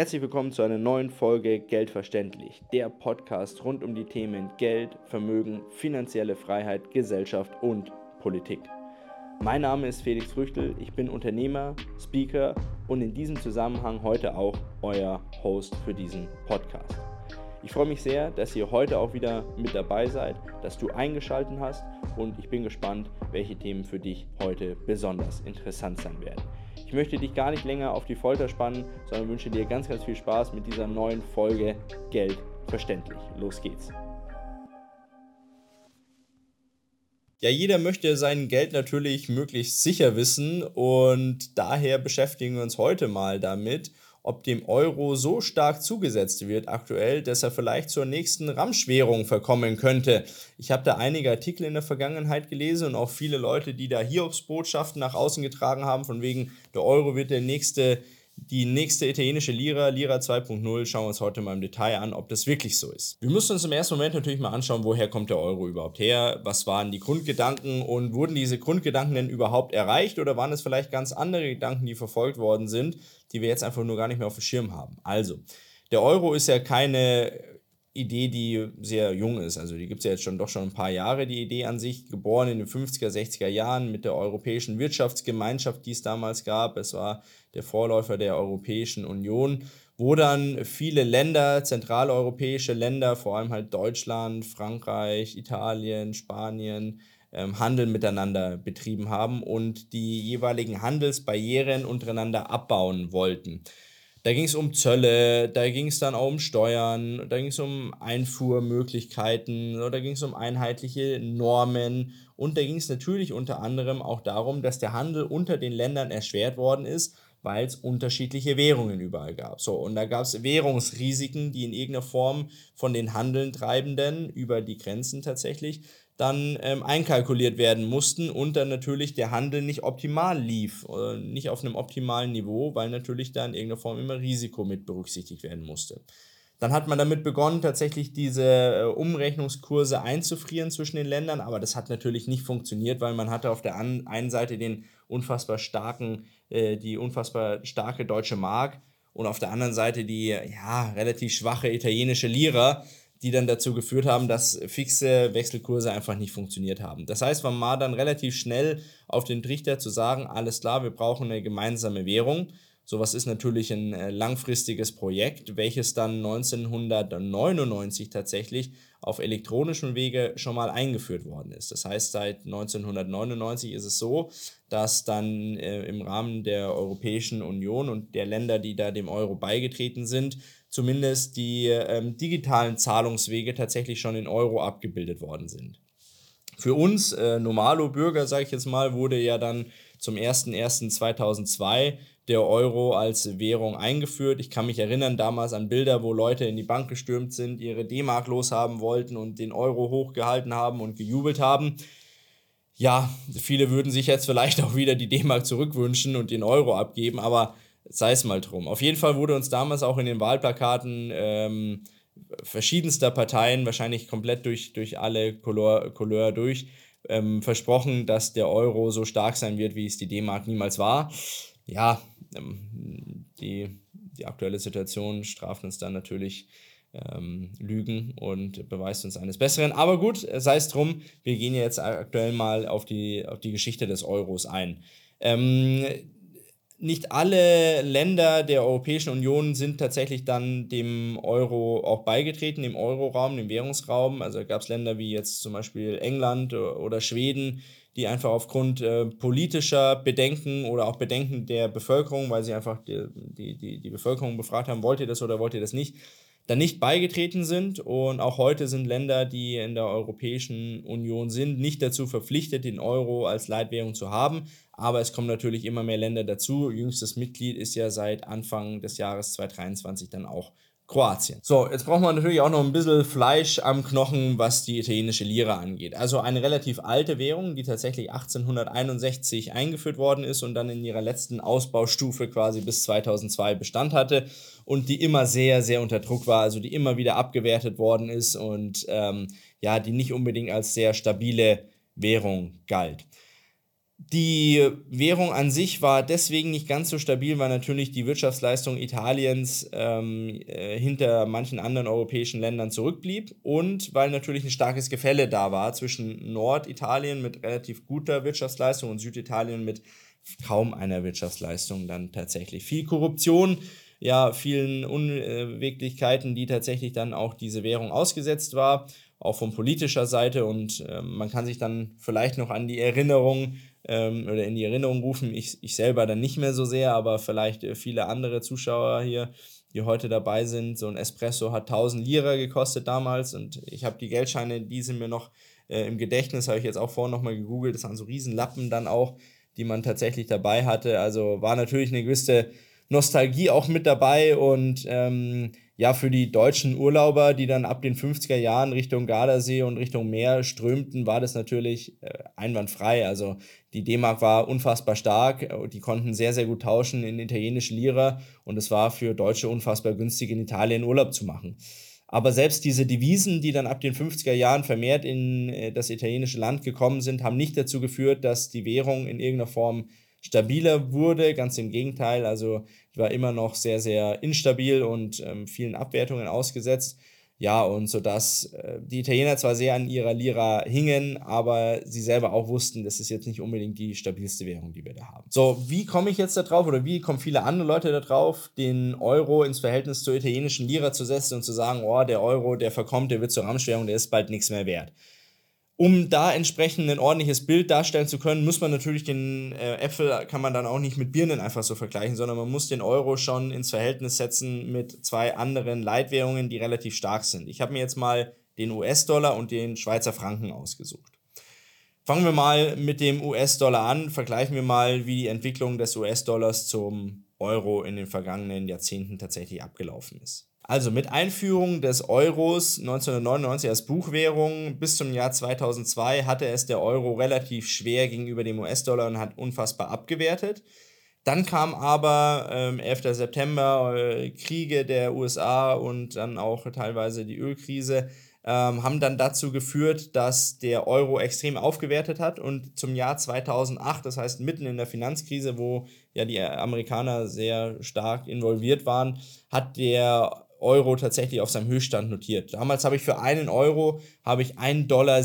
Herzlich willkommen zu einer neuen Folge Geldverständlich, der Podcast rund um die Themen Geld, Vermögen, finanzielle Freiheit, Gesellschaft und Politik. Mein Name ist Felix Früchtel, ich bin Unternehmer, Speaker und in diesem Zusammenhang heute auch euer Host für diesen Podcast. Ich freue mich sehr, dass ihr heute auch wieder mit dabei seid, dass du eingeschaltet hast und ich bin gespannt, welche Themen für dich heute besonders interessant sein werden. Ich möchte dich gar nicht länger auf die Folter spannen, sondern wünsche dir ganz, ganz viel Spaß mit dieser neuen Folge Geld verständlich. Los geht's. Ja, jeder möchte sein Geld natürlich möglichst sicher wissen und daher beschäftigen wir uns heute mal damit, ob dem Euro so stark zugesetzt wird aktuell, dass er vielleicht zur nächsten Ramschwährung verkommen könnte. Ich habe da einige Artikel in der Vergangenheit gelesen und auch viele Leute, die da Hiobsbotschaften nach außen getragen haben, von wegen der Euro wird der nächste die nächste italienische Lira, Lira 2.0, schauen wir uns heute mal im Detail an, ob das wirklich so ist. Wir müssen uns im ersten Moment natürlich mal anschauen, woher kommt der Euro überhaupt her, was waren die Grundgedanken und wurden diese Grundgedanken denn überhaupt erreicht oder waren es vielleicht ganz andere Gedanken, die verfolgt worden sind, die wir jetzt einfach nur gar nicht mehr auf dem Schirm haben. Also, der Euro ist ja keine Idee, die sehr jung ist. Also die gibt es ja jetzt schon doch schon ein paar Jahre, die Idee an sich, geboren in den 50er, 60er Jahren mit der Europäischen Wirtschaftsgemeinschaft, die es damals gab. Es war der Vorläufer der Europäischen Union, wo dann viele Länder, zentraleuropäische Länder, vor allem halt Deutschland, Frankreich, Italien, Spanien, ähm, Handel miteinander betrieben haben und die jeweiligen Handelsbarrieren untereinander abbauen wollten. Da ging es um Zölle, da ging es dann auch um Steuern, da ging es um Einfuhrmöglichkeiten, da ging es um einheitliche Normen und da ging es natürlich unter anderem auch darum, dass der Handel unter den Ländern erschwert worden ist, weil es unterschiedliche Währungen überall gab. So, und da gab es Währungsrisiken, die in irgendeiner Form von den Handelntreibenden über die Grenzen tatsächlich dann ähm, einkalkuliert werden mussten und dann natürlich der Handel nicht optimal lief, oder nicht auf einem optimalen Niveau, weil natürlich da in irgendeiner Form immer Risiko mit berücksichtigt werden musste. Dann hat man damit begonnen, tatsächlich diese äh, Umrechnungskurse einzufrieren zwischen den Ländern, aber das hat natürlich nicht funktioniert, weil man hatte auf der einen Seite den unfassbar starken, äh, die unfassbar starke deutsche Mark und auf der anderen Seite die ja relativ schwache italienische Lira, die dann dazu geführt haben, dass fixe Wechselkurse einfach nicht funktioniert haben. Das heißt, man war dann relativ schnell auf den Trichter zu sagen, alles klar, wir brauchen eine gemeinsame Währung. Sowas ist natürlich ein äh, langfristiges Projekt, welches dann 1999 tatsächlich auf elektronischem Wege schon mal eingeführt worden ist. Das heißt, seit 1999 ist es so, dass dann äh, im Rahmen der Europäischen Union und der Länder, die da dem Euro beigetreten sind, zumindest die ähm, digitalen Zahlungswege tatsächlich schon in Euro abgebildet worden sind. Für uns, äh, Normalo-Bürger, sage ich jetzt mal, wurde ja dann zum 01.01.2002 der Euro als Währung eingeführt. Ich kann mich erinnern damals an Bilder, wo Leute in die Bank gestürmt sind, ihre D-Mark loshaben wollten und den Euro hochgehalten haben und gejubelt haben. Ja, viele würden sich jetzt vielleicht auch wieder die D-Mark zurückwünschen und den Euro abgeben, aber sei es mal drum. Auf jeden Fall wurde uns damals auch in den Wahlplakaten ähm, verschiedenster Parteien, wahrscheinlich komplett durch, durch alle Couleur, Couleur durch, ähm, versprochen, dass der Euro so stark sein wird, wie es die D-Mark niemals war. Ja, die, die aktuelle Situation straft uns dann natürlich ähm, Lügen und beweist uns eines Besseren. Aber gut, sei es drum, wir gehen jetzt aktuell mal auf die, auf die Geschichte des Euros ein. Ähm, nicht alle Länder der Europäischen Union sind tatsächlich dann dem Euro auch beigetreten, dem Euroraum, dem Währungsraum. Also gab es Länder wie jetzt zum Beispiel England oder Schweden, die einfach aufgrund äh, politischer Bedenken oder auch Bedenken der Bevölkerung, weil sie einfach die, die, die, die Bevölkerung befragt haben, wollt ihr das oder wollt ihr das nicht, dann nicht beigetreten sind. Und auch heute sind Länder, die in der Europäischen Union sind, nicht dazu verpflichtet, den Euro als Leitwährung zu haben. Aber es kommen natürlich immer mehr Länder dazu. Jüngstes Mitglied ist ja seit Anfang des Jahres 2023 dann auch Kroatien. So, jetzt braucht man natürlich auch noch ein bisschen Fleisch am Knochen, was die italienische Lira angeht. Also eine relativ alte Währung, die tatsächlich 1861 eingeführt worden ist und dann in ihrer letzten Ausbaustufe quasi bis 2002 Bestand hatte und die immer sehr, sehr unter Druck war, also die immer wieder abgewertet worden ist und ähm, ja, die nicht unbedingt als sehr stabile Währung galt. Die Währung an sich war deswegen nicht ganz so stabil, weil natürlich die Wirtschaftsleistung Italiens ähm, äh, hinter manchen anderen europäischen Ländern zurückblieb und weil natürlich ein starkes Gefälle da war zwischen Norditalien mit relativ guter Wirtschaftsleistung und Süditalien mit kaum einer Wirtschaftsleistung dann tatsächlich. Viel Korruption, ja, vielen Unwirklichkeiten, die tatsächlich dann auch diese Währung ausgesetzt war, auch von politischer Seite und äh, man kann sich dann vielleicht noch an die Erinnerung ähm, oder in die Erinnerung rufen. Ich, ich selber dann nicht mehr so sehr, aber vielleicht äh, viele andere Zuschauer hier, die heute dabei sind. So ein Espresso hat 1000 Lira gekostet damals und ich habe die Geldscheine, die sind mir noch äh, im Gedächtnis, habe ich jetzt auch vorhin nochmal gegoogelt. Das waren so Riesenlappen dann auch, die man tatsächlich dabei hatte. Also war natürlich eine gewisse Nostalgie auch mit dabei und ähm, ja, für die deutschen Urlauber, die dann ab den 50er Jahren Richtung Gardasee und Richtung Meer strömten, war das natürlich äh, einwandfrei. Also die D-Mark war unfassbar stark, die konnten sehr, sehr gut tauschen in italienische Lira und es war für Deutsche unfassbar günstig, in Italien Urlaub zu machen. Aber selbst diese Devisen, die dann ab den 50er Jahren vermehrt in äh, das italienische Land gekommen sind, haben nicht dazu geführt, dass die Währung in irgendeiner Form stabiler wurde. Ganz im Gegenteil, also war immer noch sehr, sehr instabil und ähm, vielen Abwertungen ausgesetzt. Ja, und so dass äh, die Italiener zwar sehr an ihrer Lira hingen, aber sie selber auch wussten, das ist jetzt nicht unbedingt die stabilste Währung, die wir da haben. So, wie komme ich jetzt da drauf oder wie kommen viele andere Leute da drauf, den Euro ins Verhältnis zur italienischen Lira zu setzen und zu sagen, oh, der Euro, der verkommt, der wird zur Ramschwährung, der ist bald nichts mehr wert um da entsprechend ein ordentliches Bild darstellen zu können, muss man natürlich den äh, Äpfel, kann man dann auch nicht mit Birnen einfach so vergleichen, sondern man muss den Euro schon ins Verhältnis setzen mit zwei anderen Leitwährungen, die relativ stark sind. Ich habe mir jetzt mal den US-Dollar und den Schweizer Franken ausgesucht. Fangen wir mal mit dem US-Dollar an, vergleichen wir mal, wie die Entwicklung des US-Dollars zum Euro in den vergangenen Jahrzehnten tatsächlich abgelaufen ist. Also mit Einführung des Euros 1999 als Buchwährung bis zum Jahr 2002 hatte es der Euro relativ schwer gegenüber dem US-Dollar und hat unfassbar abgewertet. Dann kam aber ähm, 11. September äh, Kriege der USA und dann auch teilweise die Ölkrise ähm, haben dann dazu geführt, dass der Euro extrem aufgewertet hat und zum Jahr 2008, das heißt mitten in der Finanzkrise, wo ja die Amerikaner sehr stark involviert waren, hat der Euro tatsächlich auf seinem Höchststand notiert. Damals habe ich für einen Euro habe ich 1,57 Dollar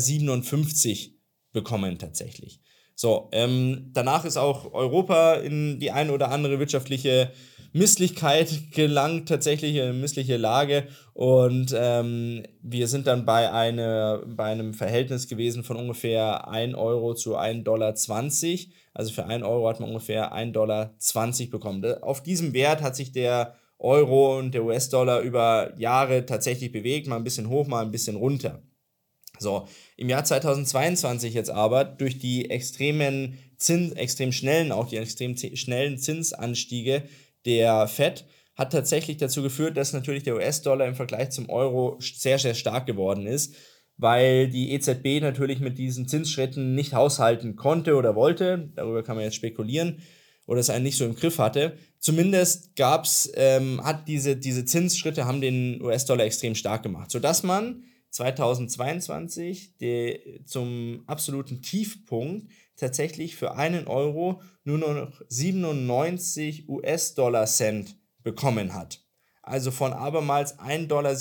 bekommen tatsächlich. So, ähm, danach ist auch Europa in die ein oder andere wirtschaftliche Misslichkeit gelangt, tatsächlich eine missliche Lage. Und ähm, wir sind dann bei, eine, bei einem Verhältnis gewesen von ungefähr 1 Euro zu 1,20 Dollar. Also für 1 Euro hat man ungefähr 1,20 Dollar bekommen. Auf diesem Wert hat sich der Euro und der US-Dollar über Jahre tatsächlich bewegt, mal ein bisschen hoch, mal ein bisschen runter. So, im Jahr 2022 jetzt aber durch die extremen Zins, extrem schnellen, auch die extrem schnellen Zinsanstiege der Fed hat tatsächlich dazu geführt, dass natürlich der US-Dollar im Vergleich zum Euro sehr, sehr stark geworden ist, weil die EZB natürlich mit diesen Zinsschritten nicht haushalten konnte oder wollte. Darüber kann man jetzt spekulieren oder es einen nicht so im Griff hatte. Zumindest gab's, ähm, hat diese, diese Zinsschritte haben den US-Dollar extrem stark gemacht, sodass man 2022 die, zum absoluten Tiefpunkt tatsächlich für einen Euro nur noch 97 US-Dollar-Cent bekommen hat. Also von abermals 1,57 Dollar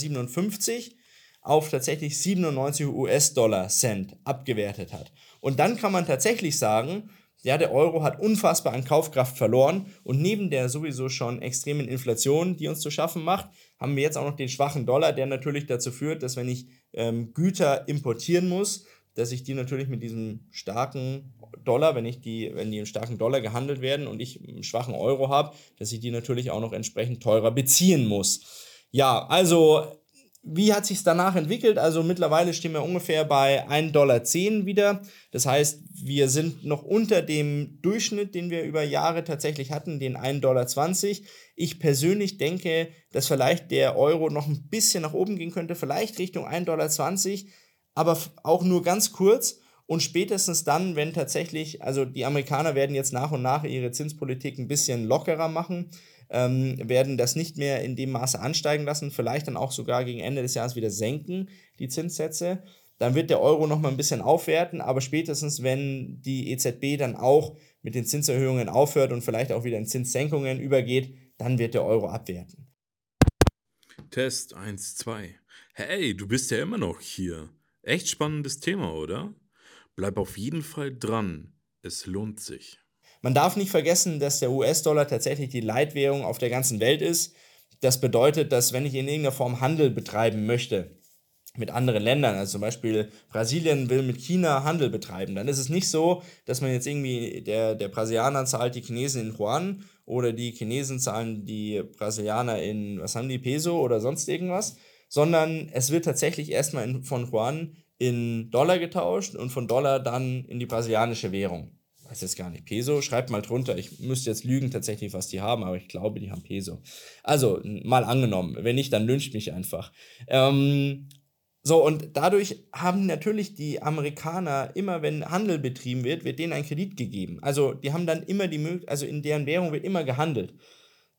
auf tatsächlich 97 US-Dollar-Cent abgewertet hat. Und dann kann man tatsächlich sagen, ja, der Euro hat unfassbar an Kaufkraft verloren und neben der sowieso schon extremen Inflation, die uns zu schaffen macht, haben wir jetzt auch noch den schwachen Dollar, der natürlich dazu führt, dass wenn ich ähm, Güter importieren muss, dass ich die natürlich mit diesem starken Dollar, wenn ich die, wenn die im starken Dollar gehandelt werden und ich einen schwachen Euro habe, dass ich die natürlich auch noch entsprechend teurer beziehen muss. Ja, also wie hat sich danach entwickelt? Also mittlerweile stehen wir ungefähr bei 1,10 Dollar wieder. Das heißt, wir sind noch unter dem Durchschnitt, den wir über Jahre tatsächlich hatten, den 1,20 Dollar. Ich persönlich denke, dass vielleicht der Euro noch ein bisschen nach oben gehen könnte, vielleicht Richtung 1,20 Dollar, aber auch nur ganz kurz. Und spätestens dann, wenn tatsächlich, also die Amerikaner werden jetzt nach und nach ihre Zinspolitik ein bisschen lockerer machen ähm, werden das nicht mehr in dem Maße ansteigen lassen, vielleicht dann auch sogar gegen Ende des Jahres wieder senken, die Zinssätze. dann wird der Euro nochmal ein bisschen aufwerten, aber spätestens, wenn die EZB dann auch mit den Zinserhöhungen aufhört und vielleicht auch wieder in Zinssenkungen übergeht, dann wird der Euro abwerten. Test 1, 2. Hey, du bist ja immer noch hier. Echt spannendes Thema, oder? Bleib auf jeden Fall dran. Es lohnt sich. Man darf nicht vergessen, dass der US-Dollar tatsächlich die Leitwährung auf der ganzen Welt ist. Das bedeutet, dass wenn ich in irgendeiner Form Handel betreiben möchte, mit anderen Ländern, also zum Beispiel Brasilien will mit China Handel betreiben, dann ist es nicht so, dass man jetzt irgendwie, der, der Brasilianer zahlt die Chinesen in Yuan oder die Chinesen zahlen die Brasilianer in, was haben die, Peso oder sonst irgendwas, sondern es wird tatsächlich erstmal in, von Yuan in Dollar getauscht und von Dollar dann in die brasilianische Währung. Weiß jetzt gar nicht. Peso, schreibt mal drunter. Ich müsste jetzt lügen tatsächlich, was die haben, aber ich glaube, die haben Peso. Also, mal angenommen. Wenn nicht, dann lünscht mich einfach. Ähm, so, und dadurch haben natürlich die Amerikaner, immer wenn Handel betrieben wird, wird denen ein Kredit gegeben. Also die haben dann immer die Möglichkeit, also in deren Währung wird immer gehandelt.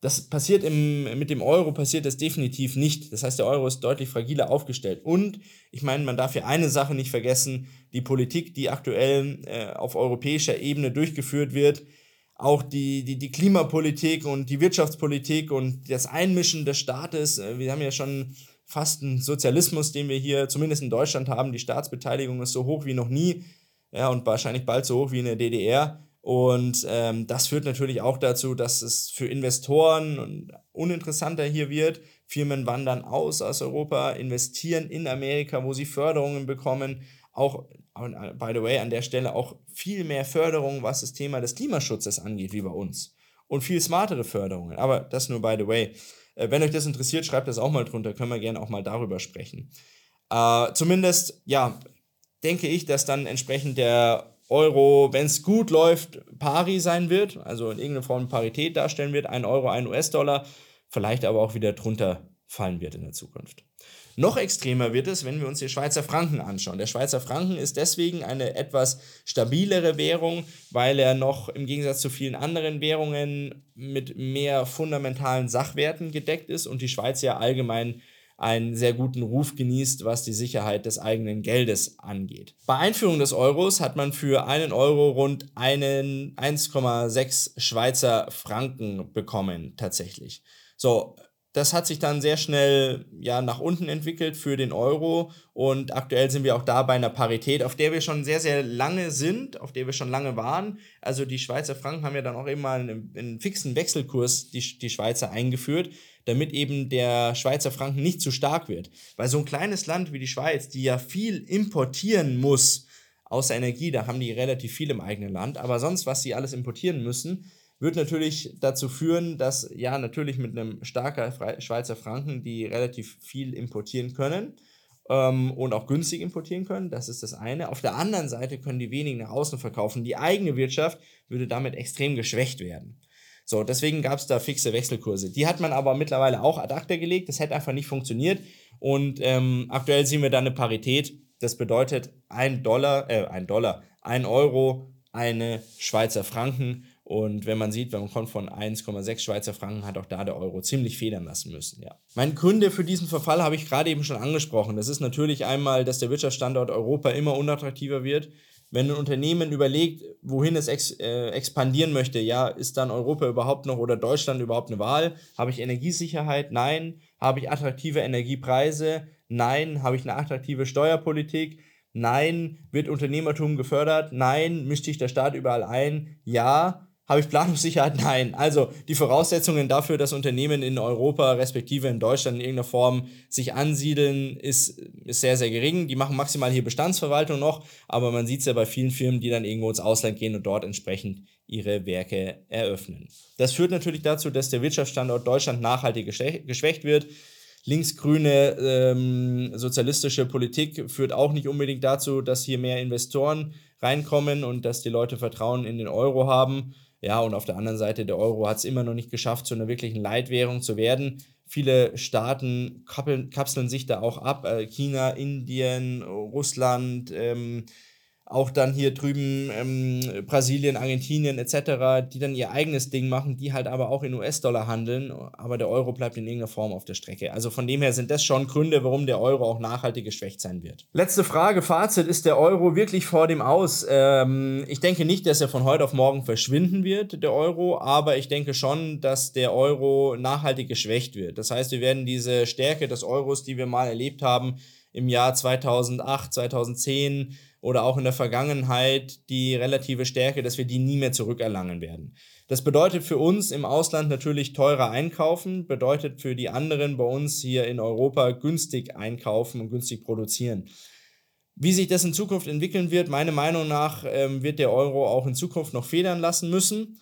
Das passiert im, mit dem Euro, passiert das definitiv nicht. Das heißt, der Euro ist deutlich fragiler aufgestellt. Und ich meine, man darf ja eine Sache nicht vergessen, die Politik, die aktuell äh, auf europäischer Ebene durchgeführt wird, auch die, die, die Klimapolitik und die Wirtschaftspolitik und das Einmischen des Staates. Äh, wir haben ja schon fast ein Sozialismus, den wir hier zumindest in Deutschland haben. Die Staatsbeteiligung ist so hoch wie noch nie ja, und wahrscheinlich bald so hoch wie in der DDR. Und ähm, das führt natürlich auch dazu, dass es für Investoren uninteressanter hier wird. Firmen wandern aus aus Europa, investieren in Amerika, wo sie Förderungen bekommen. Auch, by the way, an der Stelle auch viel mehr Förderungen, was das Thema des Klimaschutzes angeht, wie bei uns. Und viel smartere Förderungen. Aber das nur by the way. Äh, wenn euch das interessiert, schreibt das auch mal drunter, können wir gerne auch mal darüber sprechen. Äh, zumindest, ja, denke ich, dass dann entsprechend der Euro, wenn es gut läuft, pari sein wird, also in irgendeiner Form Parität darstellen wird, ein Euro, ein US-Dollar, vielleicht aber auch wieder drunter fallen wird in der Zukunft. Noch extremer wird es, wenn wir uns die Schweizer Franken anschauen. Der Schweizer Franken ist deswegen eine etwas stabilere Währung, weil er noch im Gegensatz zu vielen anderen Währungen mit mehr fundamentalen Sachwerten gedeckt ist und die Schweiz ja allgemein einen sehr guten Ruf genießt, was die Sicherheit des eigenen Geldes angeht. Bei Einführung des Euros hat man für einen Euro rund einen 1,6 Schweizer Franken bekommen tatsächlich. So, das hat sich dann sehr schnell ja, nach unten entwickelt für den Euro und aktuell sind wir auch da bei einer Parität, auf der wir schon sehr, sehr lange sind, auf der wir schon lange waren. Also die Schweizer Franken haben ja dann auch immer einen, einen fixen Wechselkurs, die, die Schweizer eingeführt, damit eben der Schweizer Franken nicht zu stark wird. Weil so ein kleines Land wie die Schweiz, die ja viel importieren muss, außer Energie, da haben die relativ viel im eigenen Land, aber sonst, was sie alles importieren müssen, wird natürlich dazu führen, dass ja natürlich mit einem starken Schweizer Franken die relativ viel importieren können ähm, und auch günstig importieren können. Das ist das eine. Auf der anderen Seite können die wenig nach außen verkaufen. Die eigene Wirtschaft würde damit extrem geschwächt werden. So, deswegen gab es da fixe Wechselkurse. Die hat man aber mittlerweile auch ad acta gelegt. Das hätte einfach nicht funktioniert. Und ähm, aktuell sehen wir da eine Parität. Das bedeutet ein Dollar, äh, ein Dollar, ein Euro, eine Schweizer Franken und wenn man sieht, wenn man kommt von 1,6 Schweizer Franken, hat auch da der Euro ziemlich federn lassen müssen. Ja. Mein Gründe für diesen Verfall habe ich gerade eben schon angesprochen. Das ist natürlich einmal, dass der Wirtschaftsstandort Europa immer unattraktiver wird. Wenn ein Unternehmen überlegt, wohin es ex, äh, expandieren möchte, ja, ist dann Europa überhaupt noch oder Deutschland überhaupt eine Wahl? Habe ich Energiesicherheit? Nein. Habe ich attraktive Energiepreise? Nein. Habe ich eine attraktive Steuerpolitik? Nein. Wird Unternehmertum gefördert? Nein. Mischt sich der Staat überall ein? Ja. Habe ich Planungssicherheit? Nein. Also die Voraussetzungen dafür, dass Unternehmen in Europa respektive in Deutschland in irgendeiner Form sich ansiedeln, ist, ist sehr, sehr gering. Die machen maximal hier Bestandsverwaltung noch, aber man sieht es ja bei vielen Firmen, die dann irgendwo ins Ausland gehen und dort entsprechend ihre Werke eröffnen. Das führt natürlich dazu, dass der Wirtschaftsstandort Deutschland nachhaltig geschwächt wird. Linksgrüne ähm, sozialistische Politik führt auch nicht unbedingt dazu, dass hier mehr Investoren reinkommen und dass die Leute Vertrauen in den Euro haben. Ja, und auf der anderen Seite, der Euro hat es immer noch nicht geschafft, zu einer wirklichen Leitwährung zu werden. Viele Staaten kapseln sich da auch ab. Äh, China, Indien, Russland, ähm, auch dann hier drüben ähm, Brasilien, Argentinien etc., die dann ihr eigenes Ding machen, die halt aber auch in US-Dollar handeln, aber der Euro bleibt in irgendeiner Form auf der Strecke. Also von dem her sind das schon Gründe, warum der Euro auch nachhaltig geschwächt sein wird. Letzte Frage, Fazit, ist der Euro wirklich vor dem Aus? Ähm, ich denke nicht, dass er von heute auf morgen verschwinden wird, der Euro, aber ich denke schon, dass der Euro nachhaltig geschwächt wird. Das heißt, wir werden diese Stärke des Euros, die wir mal erlebt haben, im Jahr 2008, 2010, oder auch in der Vergangenheit die relative Stärke, dass wir die nie mehr zurückerlangen werden. Das bedeutet für uns im Ausland natürlich teurer einkaufen, bedeutet für die anderen bei uns hier in Europa günstig einkaufen und günstig produzieren. Wie sich das in Zukunft entwickeln wird, meiner Meinung nach ähm, wird der Euro auch in Zukunft noch federn lassen müssen.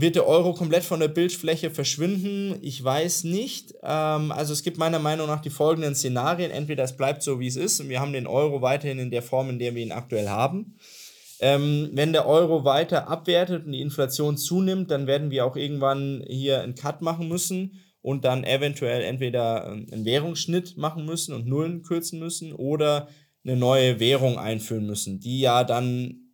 Wird der Euro komplett von der Bildfläche verschwinden? Ich weiß nicht. Ähm, also es gibt meiner Meinung nach die folgenden Szenarien. Entweder es bleibt so, wie es ist und wir haben den Euro weiterhin in der Form, in der wir ihn aktuell haben. Ähm, wenn der Euro weiter abwertet und die Inflation zunimmt, dann werden wir auch irgendwann hier einen Cut machen müssen und dann eventuell entweder einen Währungsschnitt machen müssen und Nullen kürzen müssen oder eine neue Währung einführen müssen, die ja dann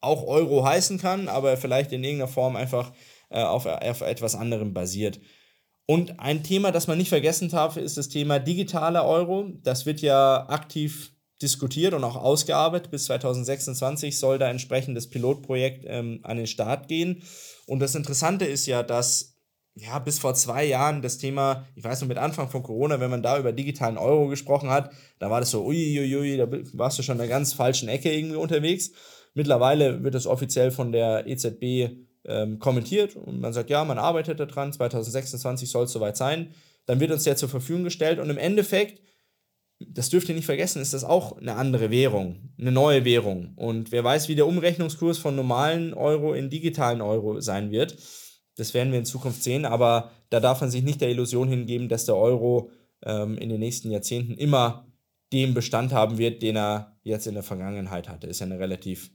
auch Euro heißen kann, aber vielleicht in irgendeiner Form einfach äh, auf, auf etwas anderem basiert. Und ein Thema, das man nicht vergessen darf, ist das Thema digitaler Euro. Das wird ja aktiv diskutiert und auch ausgearbeitet. Bis 2026 soll da entsprechend das Pilotprojekt ähm, an den Start gehen. Und das Interessante ist ja, dass ja, bis vor zwei Jahren das Thema, ich weiß noch mit Anfang von Corona, wenn man da über digitalen Euro gesprochen hat, da war das so, uiuiui, da warst du schon in der ganz falschen Ecke irgendwie unterwegs. Mittlerweile wird es offiziell von der EZB ähm, kommentiert und man sagt, ja, man arbeitet daran, 2026 soll es soweit sein. Dann wird uns der zur Verfügung gestellt und im Endeffekt, das dürft ihr nicht vergessen, ist das auch eine andere Währung, eine neue Währung. Und wer weiß, wie der Umrechnungskurs von normalen Euro in digitalen Euro sein wird. Das werden wir in Zukunft sehen, aber da darf man sich nicht der Illusion hingeben, dass der Euro ähm, in den nächsten Jahrzehnten immer den Bestand haben wird, den er jetzt in der Vergangenheit hatte. Ist ja eine relativ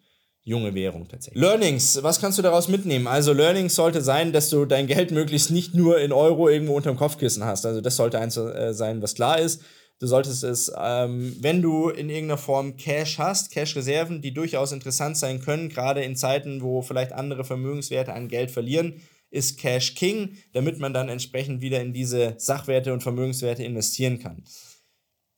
junge Währung tatsächlich. Learnings, was kannst du daraus mitnehmen? Also Learnings sollte sein, dass du dein Geld möglichst nicht nur in Euro irgendwo unterm Kopfkissen hast. Also das sollte eins äh, sein, was klar ist. Du solltest es, ähm, wenn du in irgendeiner Form Cash hast, Cash-Reserven, die durchaus interessant sein können, gerade in Zeiten, wo vielleicht andere Vermögenswerte an Geld verlieren, ist Cash King, damit man dann entsprechend wieder in diese Sachwerte und Vermögenswerte investieren kann.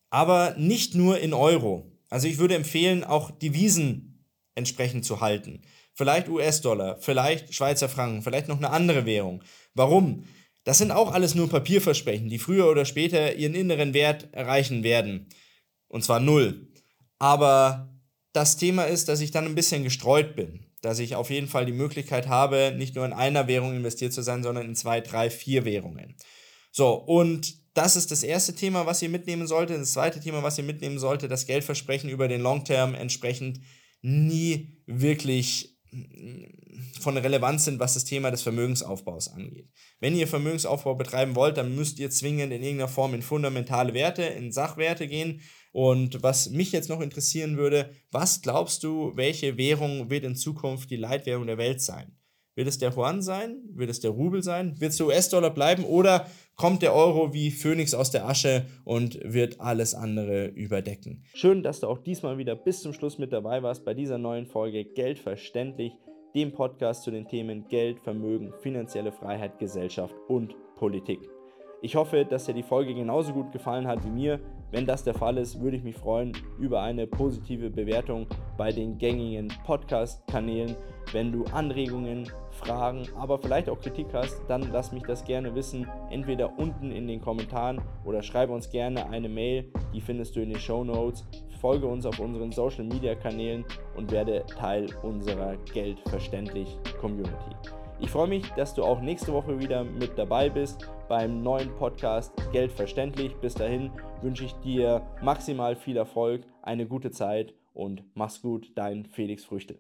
Aber nicht nur in Euro. Also ich würde empfehlen, auch Devisen entsprechend zu halten. Vielleicht US-Dollar, vielleicht Schweizer Franken, vielleicht noch eine andere Währung. Warum? Das sind auch alles nur Papierversprechen, die früher oder später ihren inneren Wert erreichen werden. Und zwar null. Aber das Thema ist, dass ich dann ein bisschen gestreut bin. Dass ich auf jeden Fall die Möglichkeit habe, nicht nur in einer Währung investiert zu sein, sondern in zwei, drei, vier Währungen. So, und das ist das erste Thema, was ihr mitnehmen solltet. Das zweite Thema, was ihr mitnehmen solltet, das Geldversprechen über den Long Term entsprechend nie wirklich von Relevanz sind, was das Thema des Vermögensaufbaus angeht. Wenn ihr Vermögensaufbau betreiben wollt, dann müsst ihr zwingend in irgendeiner Form in fundamentale Werte, in Sachwerte gehen. Und was mich jetzt noch interessieren würde, was glaubst du, welche Währung wird in Zukunft die Leitwährung der Welt sein? Wird es der Yuan sein? Wird es der Rubel sein? Wird es der US-Dollar bleiben? Oder kommt der Euro wie Phönix aus der Asche und wird alles andere überdecken? Schön, dass du auch diesmal wieder bis zum Schluss mit dabei warst bei dieser neuen Folge Geld verständlich, dem Podcast zu den Themen Geld, Vermögen, finanzielle Freiheit, Gesellschaft und Politik. Ich hoffe, dass dir die Folge genauso gut gefallen hat wie mir. Wenn das der Fall ist, würde ich mich freuen über eine positive Bewertung bei den gängigen Podcast-Kanälen. Wenn du Anregungen, Fragen, aber vielleicht auch Kritik hast, dann lass mich das gerne wissen. Entweder unten in den Kommentaren oder schreibe uns gerne eine Mail. Die findest du in den Show Notes. Folge uns auf unseren Social Media Kanälen und werde Teil unserer Geldverständlich Community. Ich freue mich, dass du auch nächste Woche wieder mit dabei bist beim neuen Podcast Geld verständlich. Bis dahin wünsche ich dir maximal viel Erfolg, eine gute Zeit und mach's gut, dein Felix Früchte.